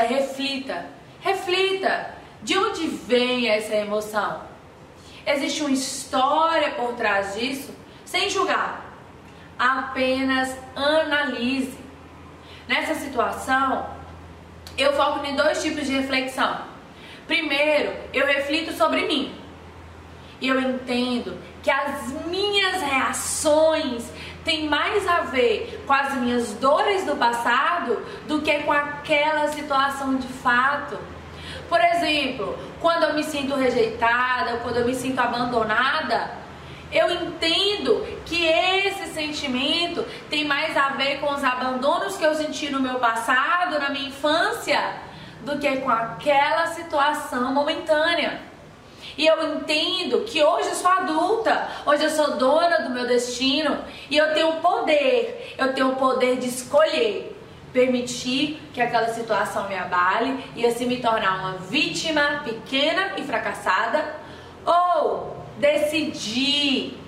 é reflita. Reflita. De onde vem essa emoção? Existe uma história por trás disso? Sem julgar. Apenas analise. Nessa situação, eu foco em dois tipos de reflexão. Primeiro, eu reflito sobre mim. E eu entendo que as minhas reações têm mais a ver com as minhas dores do passado do que com aquela situação de fato. Por exemplo, quando eu me sinto rejeitada, quando eu me sinto abandonada, eu entendo que esse sentimento tem mais a ver com os abandonos que eu senti no meu passado, na minha infância, do que com aquela situação momentânea. E eu entendo que hoje eu sou adulta, hoje eu sou dona do meu destino e eu tenho poder, eu tenho o poder de escolher permitir que aquela situação me abale e assim me tornar uma vítima pequena e fracassada ou decidir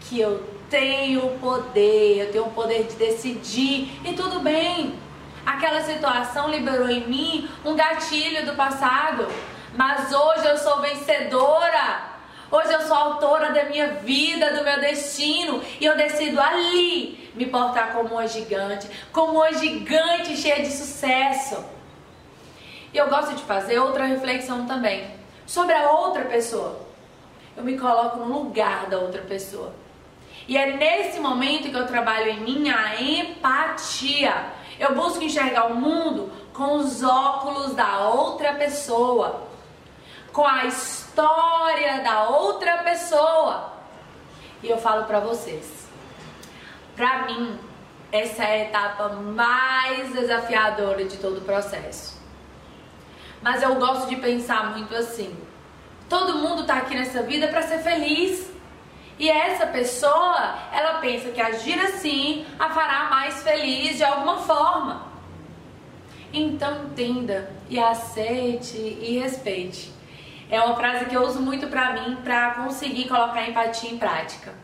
que eu tenho poder, eu tenho o poder de decidir e tudo bem. Aquela situação liberou em mim um gatilho do passado, mas hoje eu sou vencedora. Hoje eu sou autora da minha vida, do meu destino, e eu decido ali me portar como uma gigante, como uma gigante cheia de sucesso. E eu gosto de fazer outra reflexão também sobre a outra pessoa. Eu me coloco no lugar da outra pessoa. E é nesse momento que eu trabalho em minha empatia. Eu busco enxergar o mundo com os óculos da outra pessoa, com a história da outra pessoa. E eu falo para vocês, para mim, essa é a etapa mais desafiadora de todo o processo. Mas eu gosto de pensar muito assim: todo mundo tá aqui nessa vida para ser feliz. E essa pessoa, ela pensa que agir assim a fará mais feliz de alguma forma. Então entenda e aceite e respeite. É uma frase que eu uso muito pra mim para conseguir colocar empatia em prática.